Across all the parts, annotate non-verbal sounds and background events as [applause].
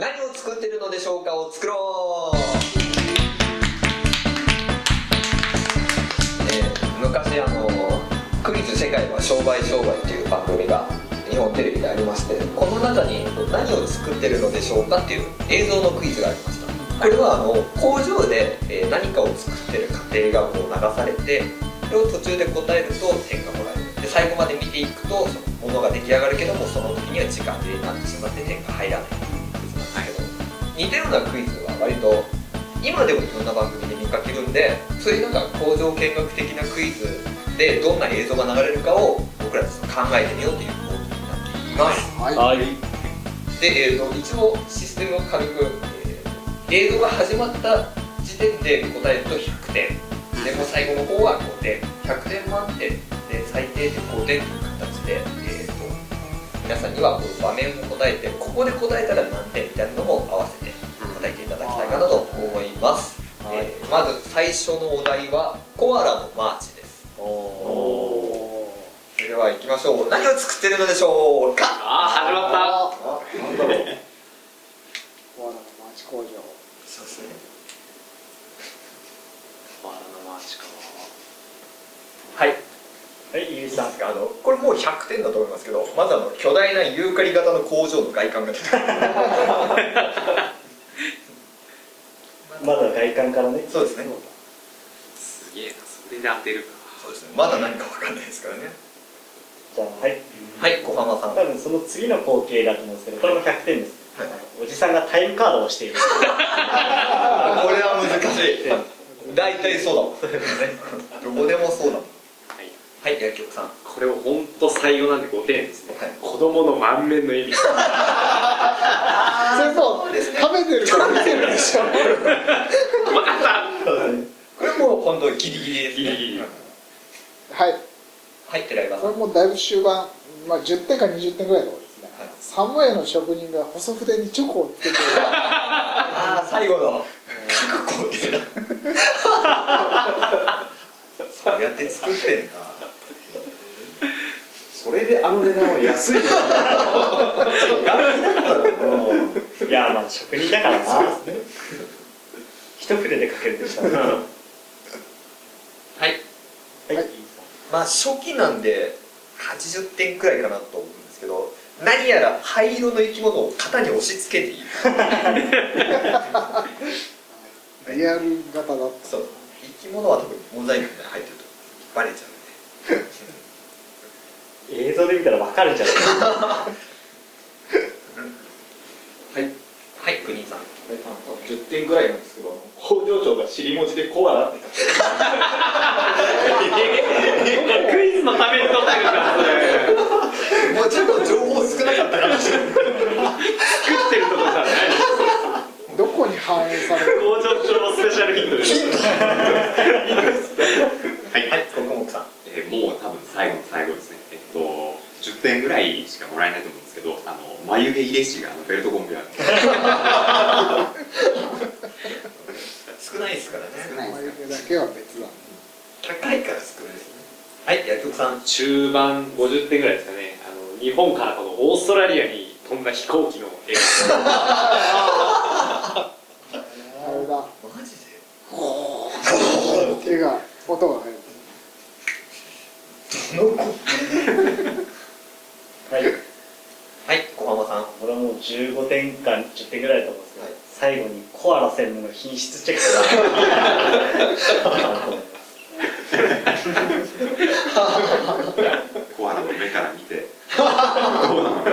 何を作ってるのでしょうかを作ろう、えー昔あのクイズ世界は商売商売という番組が日本テレビでありましてこの中に何を作ってるのでしょうかっていう映像のクイズがありました。これはあの工場で、えー何かを作ってる過程がこう流されてそれを途中で答えると点がもらえるで最後まで見ていくとそのものが出来上がるけどもその時には時間でなってしまって点が入らない似たようなクイズは割と今でもいろんな番組で見かけるんでそういうなんか工場見学的なクイズでどんな映像が流れるかを僕らで考えてみようというコーナーになっています。はい。はい。で、えー、と一応システムを軽く、えー映像が始まった時点で答えると100点。でもう最後の方は5点。100点満点。で最低で5点という形で、えー、と皆さんにはこう場面を答えてここで答えたら何点みたいなのも合わせて答えていただきたいかなと思います、はい。えーまず最初のお題はコアラのマーチです。おおそれでは行きましょう。何を作ってるのでしょうか？ああ始まった。あなんだろう。コアラの町工場。そうですね。コアラのマーチかはい。はいゆうさんあの。これもう100点だと思いますけどまずあの巨大なユーカリ型の工場の外観が出てくる [laughs] まだ外観からね。そうですね。すげえなそれで当てるか。そうですね。まだ何か分かんないですからね。じゃあはい。はい小浜さん。多分その次の光景だと思うんですけどこれも100点です、はい。おじさんがタイムカードをしている。[laughs] これは難しい。[laughs] 大体そうだもん。[laughs] どこでもそうだもん。はい。はい薬局さんこれを本当最後なんで5点ですね、はい。子供の満面の笑み。それ食べてるから見てるでしょ。分かったこれもう本当ギリギリですね。ギリギリ。はい。はい寺岩さんこれもうだいぶ終盤、まあ、10点か20点ぐらいのですね、はい。サムウェイの職人が細筆にチョコをつけてああ最後の。各工程だそう [laughs] やって作ってんだそれであの値段は安いいやまあ職人だからな一筆でかけるでしたね。ははい。い、はい。まあ初期なんで80点くらいかなと思うんですけど何やら灰色の生き物を型に押し付けている。リアル型だったそう。生き物は多分モザイクみたいなの入ってるとバレちゃうんで映像で見たらわかるんじゃないですかはい。はい国井さん。10点ぐらいなんですけど工場長が尻文字でコアラって書 [laughs] いてクイズのために答えるからそれもうちょっと情報少なかったかもしれない作ってるとこじゃないどこに反映される工場長スペシャルヒントですはいはい国木さんえーもう多分最後の最後ですね、えっと、10点ぐらいしかもらえないと思うんですけど、あの眉毛入れ師があのベルトコンベヤー少ないですからね。眉毛だけは別だ。高いから少ないですね。はい薬局さん。中盤50点ぐらいですかね。あの日本からこのオーストラリアに飛んだ飛行機の映あれだ。マジで？手が音が入る。はいはい小浜さんこれはもう15点か10点ぐらいだと思うんですけど、はい。最後にコアラ専門の品質チェック。がコアラの目から見て、どうなの？か。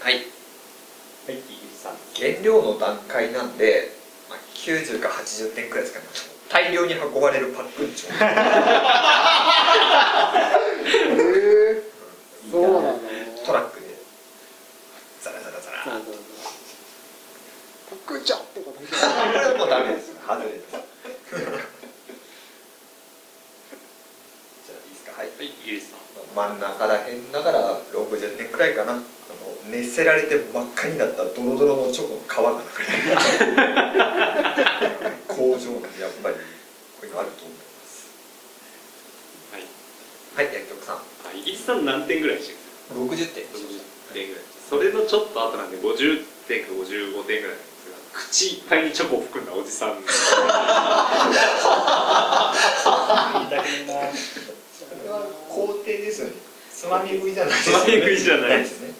はい。はい、さん。原料の段階なんで、まあ、90か80点くらいですかね。大量に運ばれるパックンチョへえそうなのトラックでザラザラザラそうそうそうパクチョとかだけこれはもうダメです外れですじゃあいいですかはい画イギリスさん真ん中らへんだから60点くらいかな。あの熱せられて真っ赤になったドロドロのチョコの皮が流れてる工場なんでやっぱりこういうのあると思います。はいはい薬局さん。あイギリスさん何点ぐらいでしたっ60点。け60点ぐらい。それのちょっと後なんで50点か55点ぐらいなんですが口いっぱいにチョコを含んだおじさん。[laughs] 工程ですよねつまみ食いじゃないですつまみ食いじゃないですね。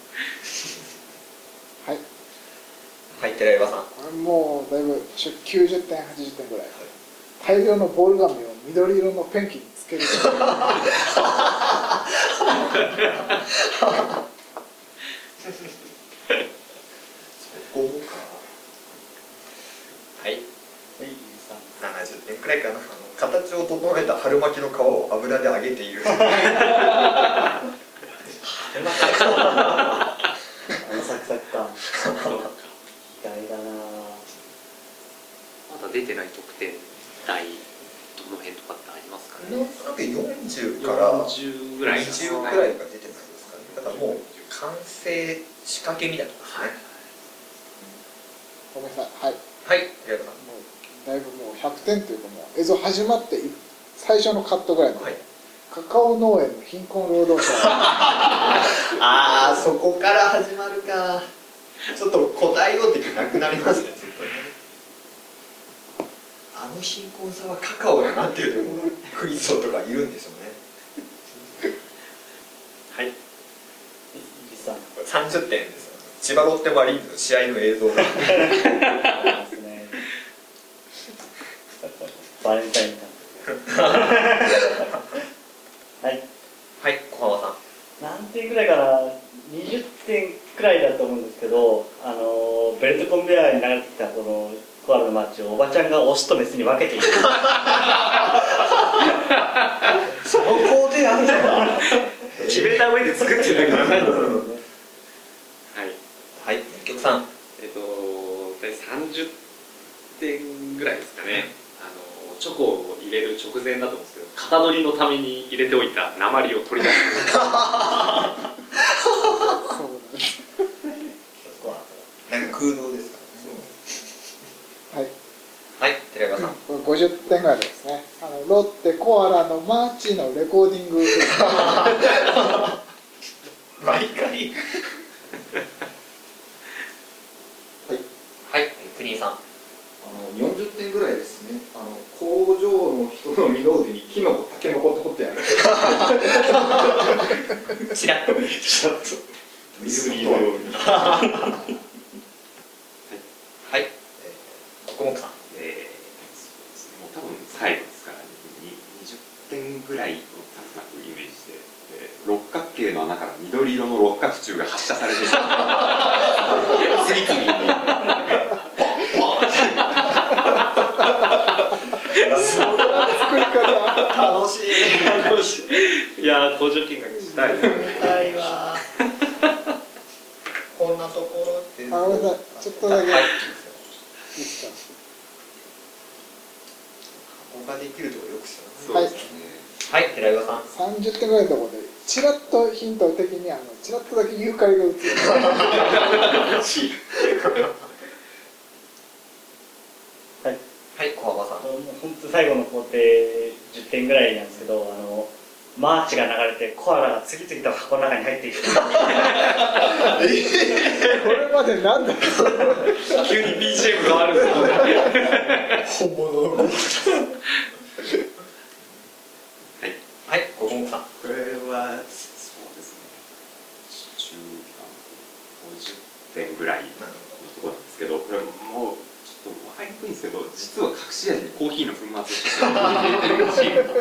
はい。はい寺岩さん。これもうだいぶ90点80点ぐらい、大量のボール紙を緑色のペンキにつける [laughs] ここかはいはいゆうさん70点くらいかなあの形を整えた春巻きの皮を油で揚げている。浅草かそうか意外だなまだ出てない得点台どの辺とかってありますかね？なんとなく40から40ぐらい20くらいが出てないですかねだからもう完成仕掛けみたいなことですねごめんなさいはいはい寺岩さんもうだいぶもう100点というかもう映像始まってい最初のカットぐらいの、はい。カカオ農園の貧困労働者。[laughs] ああそこから始まるか。ちょっと答えようって気なくなりますねずっとね。あの貧困さはカカオやなっていうのもクイズ王とかいるんでしょうね。はい。ゆうさん30点です千葉ロッテマリーンズの試合の映像が [laughs] ですねバレンタインかはいはい小浜さん何点ぐらいかな20点くらいだと思うんですけどあのベルトコンベヤーに流れてきたこのコアラのマッチをおばちゃんがオスとメスに分けているその工程あるのか決めた上で作ってるからはい。はい一曲さん。えっと大体30点ぐらいですかね。あのチョコを入れる直前だと思うんですけど型取りのために入れておいた鉛を取り出すなんか空洞ですかはいはい寺山さんこれ50点ぐらいですね。あのロッテコアラのマーチのレコーディング。毎回。はい。国井さん。あの40点ぐらいですね。あの工場の人の二の腕にキノコタケノコって掘ってある。[laughs] ちらっと。ちょっと。水色のようにはい、えー、国木さんえーそうですねもう多分最後ですから、に20点ぐらいをなんとなくイメージしてで六角形の穴から緑色の六角柱が発射されてる次々に作り方楽しい楽しいいやー工場見学したい。な見たいわこんなところってあごめんなさいちょっとだけはいいいですかここができるところよく知らそうですね、ないはい寺岩さん30点ぐらいのところでちらっとヒント的にあのちらっとだけユーカリが映るはいはい小浜さん。もう本当最後の工程10点ぐらいなんですけどあのマーチが流れてコアラが次々と箱の中に入っていく。これまでなんだ [laughs] 急に BGM 変わるんですよね本物のはいはい国木さんこれはそうですね中盤50点ぐらいのところなんですけどこれもうちょっと分かりにくいんですけど実は隠し味にコーヒーの粉末を入れてるシーンが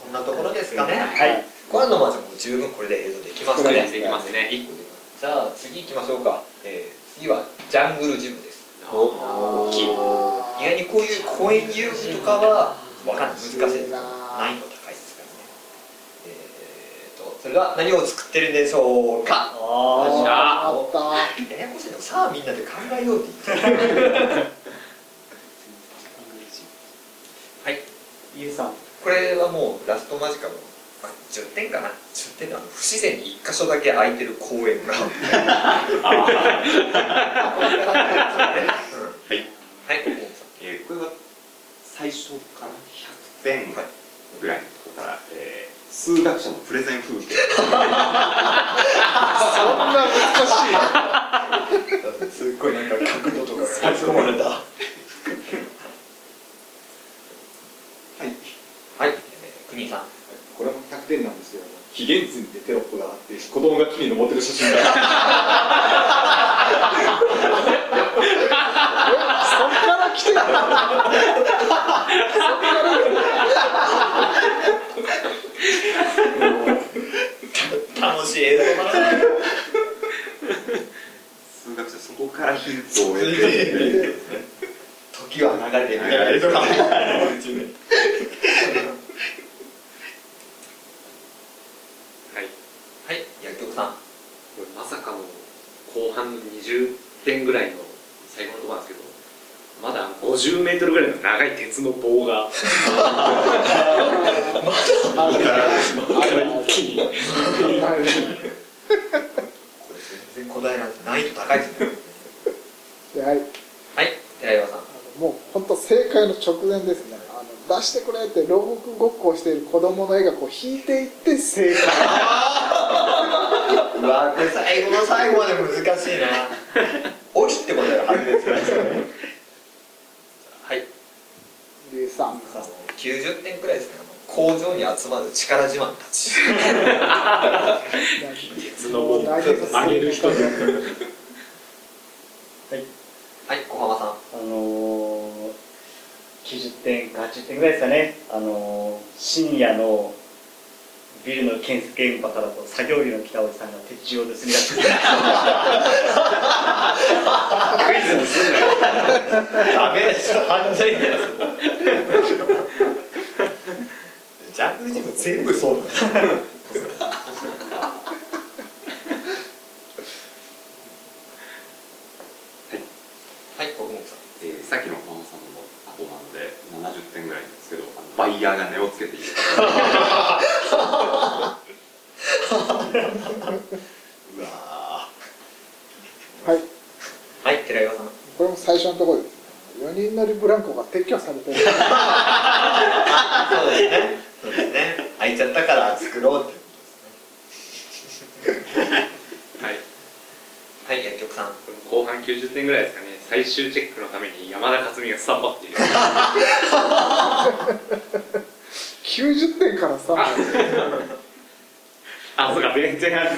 こんなところですかね。はい。のマーチも十分これで映像できますね。できますね。一個でじゃあ次行きましょうか、えー、次はジャングルジムです。大きい。意外にこういう公園遊具とかはわかんない。難しい。難易度れが何を作ってるんでしょうか？ああややこしいのさあみんなで考えようって言ってる。[laughs] はい。ーゆうさん。これはもうラストマジカルの、まあ、10点かな？10点のあの。不自然に1箇所だけ空いてる公園が。はい [laughs] はい。えーこれは最初から100点ぐらいのところから、えー数学者のプレゼン風景。そんな難しい。すっごいなんか角度とかが込まれた。はい。はい、えー、さん。これも100点なんですよ。紀元図にてテロップがあって子供が木に登ってる写真が [laughs] そっから来てた楽しい映像だな数学者そこからヒントを得て時は流れてるみたいな映像かもはいはい薬局さんこれまさかの後半20点ぐらいの最後のところなんですけどまだ50メートルぐらいの長い鉄の棒が一気にこれ全然古代なんて難易度高いですね。ではい。はい。寺岩さん。もう本当正解の直前ですね。あの出してくれって牢獄ごっこをしている子供の絵がこう引いていって正解。うわこれ最後の最後まで難しいな。折ってことが判別ですからね。はい。リュウさんあの90点くらいですね。工場に集まる力自慢たち [laughs] 鉄の棒を曲げる人はいはい小浜さん。あのー、90点か80点ぐらいですかね、あのー、深夜のビルの建設現場からこう作業着の着たおじさんが鉄柱を盗み出してクイズにすんなよダメです犯罪ですジャングルジム全部そうだよはい国木さんえーさっきの小野さんの後なので70点ぐらいなんですけどあのバイヤーが値をつけているうわはいはい寺岩さんこれも最初のところです4人乗りブランコが撤去されてるそうですねそうですね空いちゃったから作ろうっていうことですねはいはい薬局さん後半90点ぐらいですかね最終チェックのために山田勝美がスタンバっている。90点からさあそうか前前半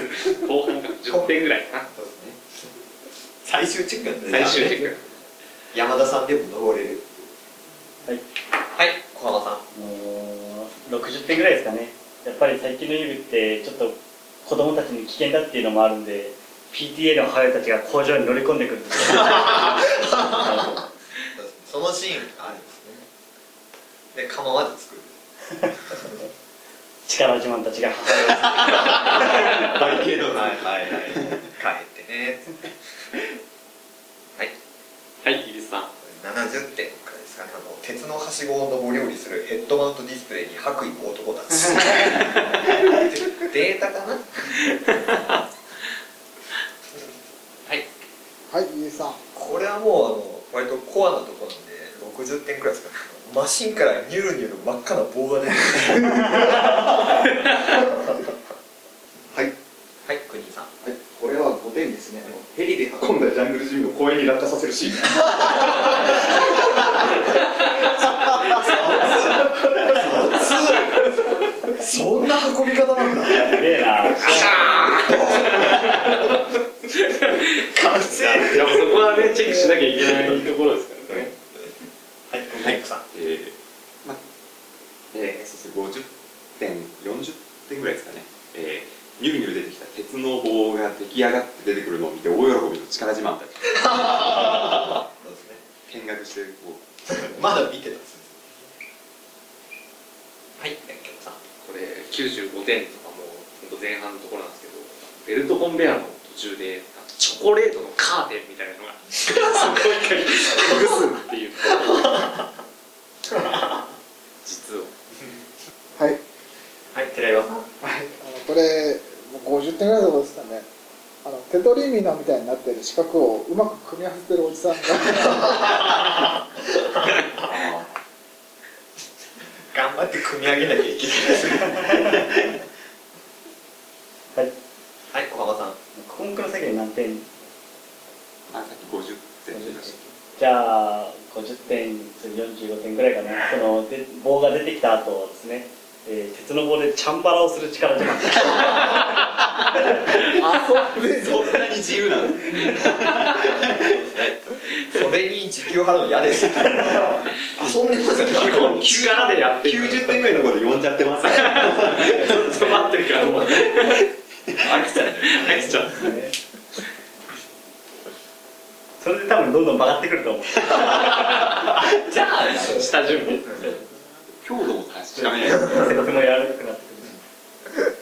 後半が10点ぐらいかな。そうですね。最終チェック最終チェック。山田さんでも登れる。はい。はい小浜さん。もう60点ぐらいですかね。やっぱり最近の遊具ってちょっと子供たちに危険だっていうのもあるんで PTA の母親たちが工場に乗り込んでくるんです。よそのシーンがあるんですね。で構わず作る。力自慢たちが母親を。だけどはいはいはい。帰ってね。はい。はいイギリスさん。70点くらいですかねあの鉄のはしごを上り下りするヘッドマウントディスプレイに白衣の男たち。[laughs] データかなはいはいリュウさん。これはもうあの割とコアなところなんで60点くらいですかね。マシンからニュルニュル真っ赤な棒が出るはい。はい国井さん。はい、これは5点ですね。ヘリで運んだジャングルジムを公園に落下させるシーンそんな運び方なんだすげえな完成いやもうそこはねチェックしなきゃいけないところですからねはい国井さんえーまえーそうですね50点40点ぐらいですかね、えーニュルニュル出てきた鉄の棒が出来上がって出てくるのを見て大喜びの力自慢たちそうですね見学してこうまだ見てたんですはい薬局さん。これ95点とかも本当前半のところなんですけどベルトコンベヤーの途中でチョコレートのカーテンみたいなのがそこ一回ほぐすっていう。[laughs] 実をは。いはい寺岩さんはい、あのこれもう50点ぐらいのところですかね。あのテトリーミノみたいになってる四角をうまく組み合わせてるおじさんが。[laughs] 頑張って組み上げなきゃいけないですはい。はい小浜さん。コンクの作業に何点？あさっき50点でしたじゃあ50点45点ぐらいかな。そので棒が出てきた後ですね、えー鉄の棒でチャンバラをする力自慢あそうでそんなに自由なの？それに時給払うの嫌です。遊んでますよ。ね力でやってる。90点ぐらいのところで呼んじゃってます。ねちょっと待ってるからもう。飽きちゃう。飽きちゃう。それで多分どんどん曲がってくると思う。[laughs] じゃあ下準備強度も確かめない。とても柔らかくなってくる。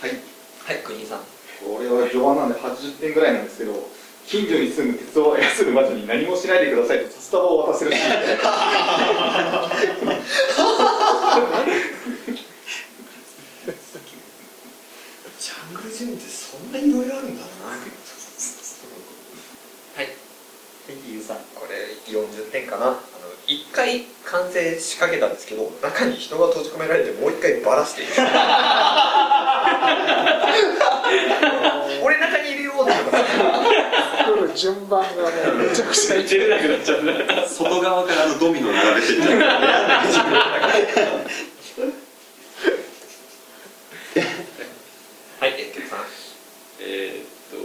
はい。はい国井さん。これは序盤なんで80点ぐらいなんですけど近所に住む鉄を操る魔女に何もしないでくださいと札束を渡せる [laughs] シーンジャングルジムってそんないろいろあるんだなはいゆうさんこれ40点かなあの1回完成仕掛けたんですけど中に人が閉じ込められてもう1回バラしている俺中にいるよって順番がもうめちゃくちゃいい出れなくなっちゃうね外側からのドミノ並べてい。っちゃうはいえっとさんえーっと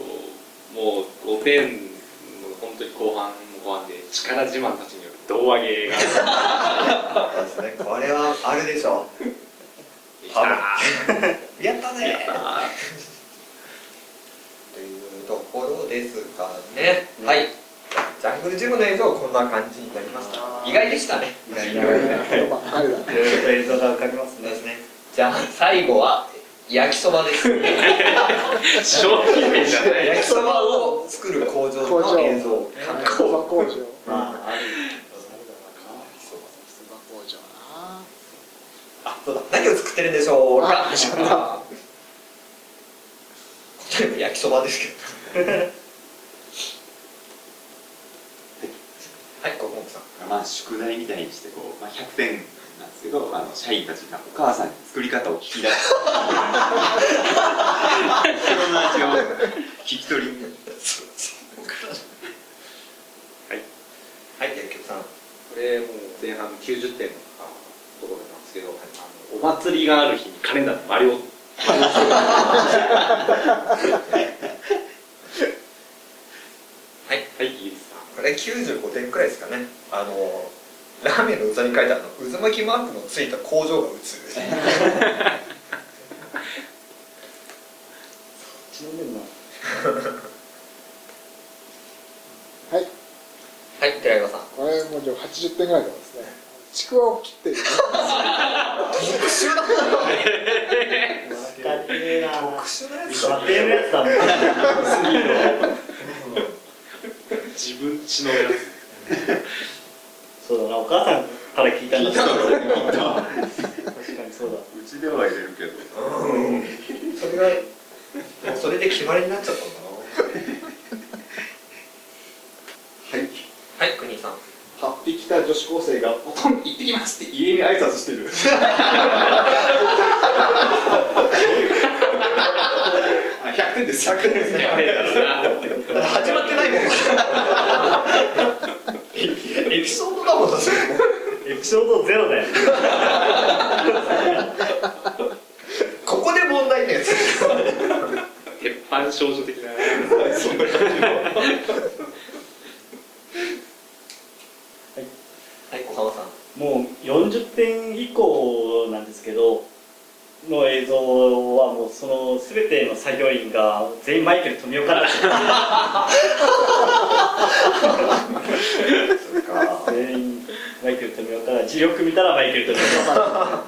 もう5点の本当に後半の後半で力自慢たちに胴上げが。そうですね。これはあるでしょ。できたやったね。やったというところですかね、はい。ジャングルジムの映像はこんな感じになりました。意外でしたね。意外映像が浮かびますねですね。じゃあ最後は焼きそばです。商品名じゃない。焼きそばを作る工場工場。の映像工場工場。まああるそば工場なうだ？何を作ってるんでしょう？かあ。始まった答えも焼きそばですけど。はい。ココンさん。まあ宿題みたいにしてこう、まあ、100点なんですけどあの社員たちがお母さんに作り方を聞き出す。その味を聞き取り。はい。薬局さん。これもう前半の90点のところなんですけどあのお祭りがある日にカレンダーでマリオはい。はいいいですかこれ95点くらいですかね。あのラーメンの器に書いてあるの渦巻きマークのついた工場が映る [laughs] はい。はい寺岩さん。これもうじゃあ80点ぐらいですねちくわを切っている。特殊な特殊なやつだ。家庭のやつだ。もん自分ちのやつ。そうだなお母さんから聞いたんだ確かにそうだ。うちでは入れるけどうん。それがそれで決まりになっちゃったのかはいなはい国井さん8匹来た女子高生が「ポトン行ってきます」って家に挨拶してる。[laughs] あ100点です。100点ですね。始まってないもん。エピソードだもんエピソードゼロだよ。ここで問題のやつ。鉄板少女的なはい小浜さんもう40点以降なんですけどの映像はもうその全ての作業員が全員マイケル富岡だ全員マイケル富岡だよく見たらマイケル富岡が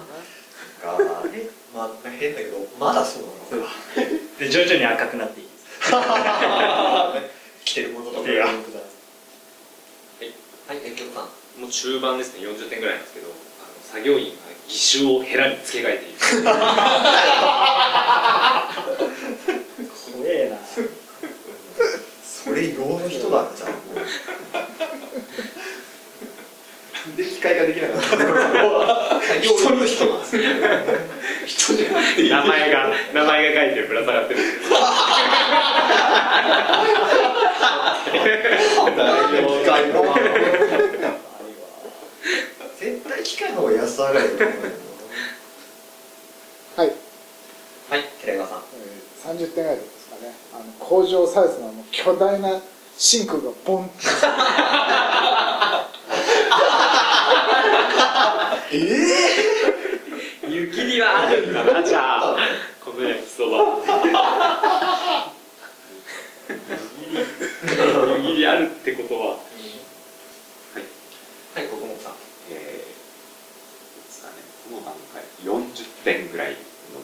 えまあ変だけどまだそうなの？かで徐々に赤くなってい [laughs] てるものとかがはい。薬局さん。もう中盤ですね。40点ぐらいなんですけどあの作業員が義手をヘラに付け替えている。怖えな。[laughs] それ用の人だじゃんもうで機械ができなかった人の人なんですね人じゃない。名前が名前が書い。てぶら下がってるんですけど機械の絶対機械の方が安上がりはい、はい。寺川さんえー、30点ぐらい。ですかねあの工場サイズの巨大なシンクがボンって湯切りはあるんだなじゃあ。この焼きそば。湯切りあるってことは。はい。国本さん。えーですかね、この段階40点ぐらいの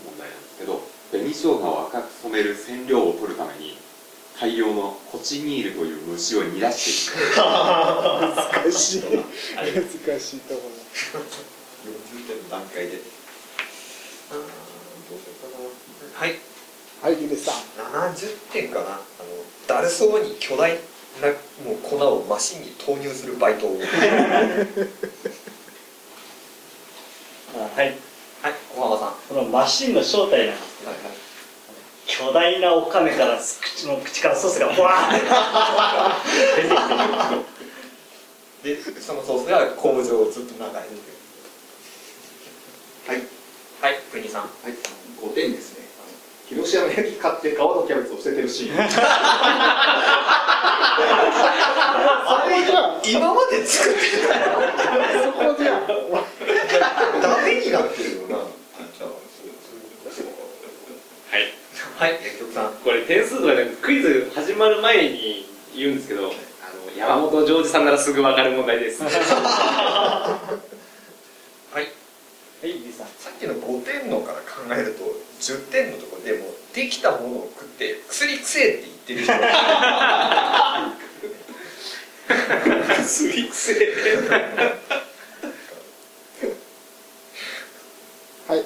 問題なんですけど紅生姜を赤く染める染料を取るために大量のコチニールという虫を煮出していく。[laughs] 難しい。難しいところ40点の段階で。あーどうしようかな。はい。はいヒデさん。70点かな。あのだるそうに巨大なもう粉をマシンに投入するバイトを。[laughs] はい。あはい小浜さん。このマシンの正体なんですけどはい巨大なお亀から口の口からソースがブワーって。[laughs] 出てきてでそのソースが工場をずっと流れてるはい。はい国さん。はい、5点ですね。広島の焼き買って皮とキャベツを捨ててるシーン。[laughs] そこじゃん今まで作ってそこじゃダメになってるよな。はい。はい薬局さん。これ点数とかじゃなクイズ始まる前に言うんですけどあの山本譲二さんならすぐ分かる問題です [laughs] ヒデさん。さっきの5点のから考えると10点のところでもうできたものを食って薬くせえって言ってる人。薬くせえはい。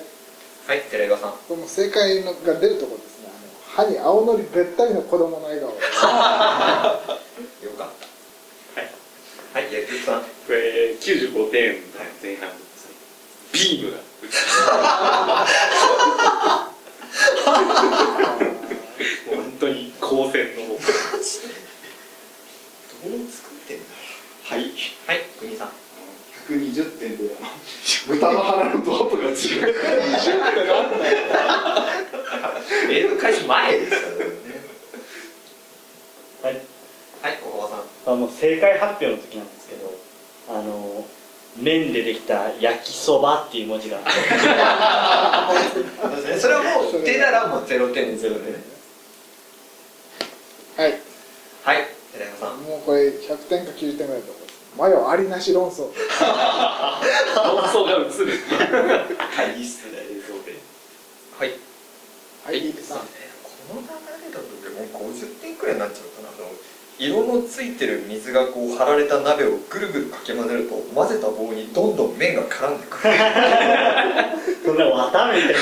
はい寺岩さん。この正解のが出るところですね。あの歯に青のりべったりの子供の笑顔。よかった。はい。はい薬局さん。これ95点前半ビームが本当に光線のどう作ってんだはい。はい国さん。120点で、豚の鼻のドアップが違う。映画開始前ですからね。はい。はい小川さん。あの正解発表の時なんですけどあの麺でできた焼きそばっていう文字が。そうですねそれはもう出たらもう0点ですよねはい。はい寺山さん。もうこれ100点か90点ぐらいのところです。マヨありなし論争。論争が映る。会議室で映像で。はい。はいヒデさんこの流れだともう50点くらいになっちゃうかなあの色のついてる水がこう張られた鍋をぐるぐるかき混ぜると混ぜた棒にどんどん麺が絡んでくる。[laughs] そんな綿みたいな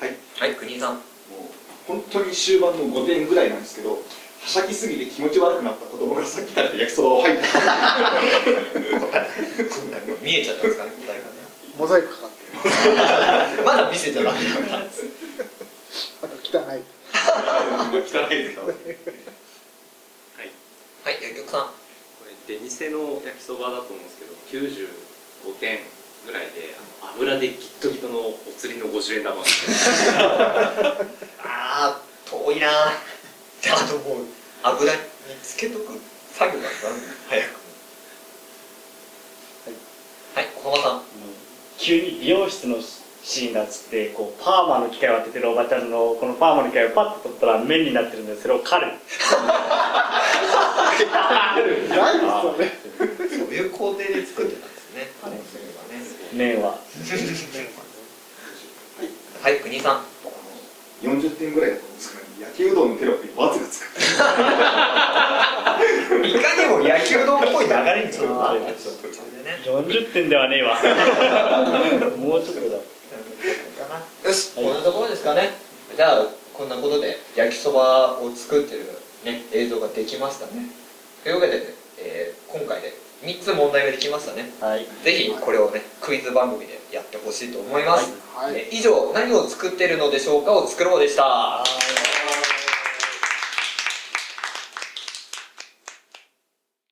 はい。はい国井さん。もう本当に終盤の5点ぐらいなんですけど、はしゃぎすぎて気持ち悪くなった子供がさっき食べた焼きそばを吐いた。見えちゃったんですかね答えがねモザイクかかってる。[laughs] まだ見せちゃダメだからあと汚い汚いですかはい薬局さんこれ出店の焼きそばだと思うんですけど95点ぐらいで油でギットギトのお釣りの50円玉。あー遠いな。であともう油につけとく作業がなん早く。はい。小浜さん。急に美容室のシーンが映ってこうパーマの機械を当ててるおばちゃんのこのパーマの機械をパッと取ったら麺になってるんでそれを狩るないですよねそういう工程で作ってたんですね。可能性がね麺は。はい国井さん。40点ぐらいだと思うんですけど、焼きうどんのテロップに×がつく。いかにも焼きうどんっぽい流れにちょっとなる。あーちょっとそれでね40点ではねえわ。[laughs] もうちょっとだよし、こんなところですかねじゃあこんなことで焼きそばを作ってる、ね、映像ができましたね。というわけで、えー今回で3つ問題ができましたね。はい。ぜひこれをねクイズ番組でやってほしいと思います、はい。え以上何を作ってるのでしょうかを作ろうでした。はい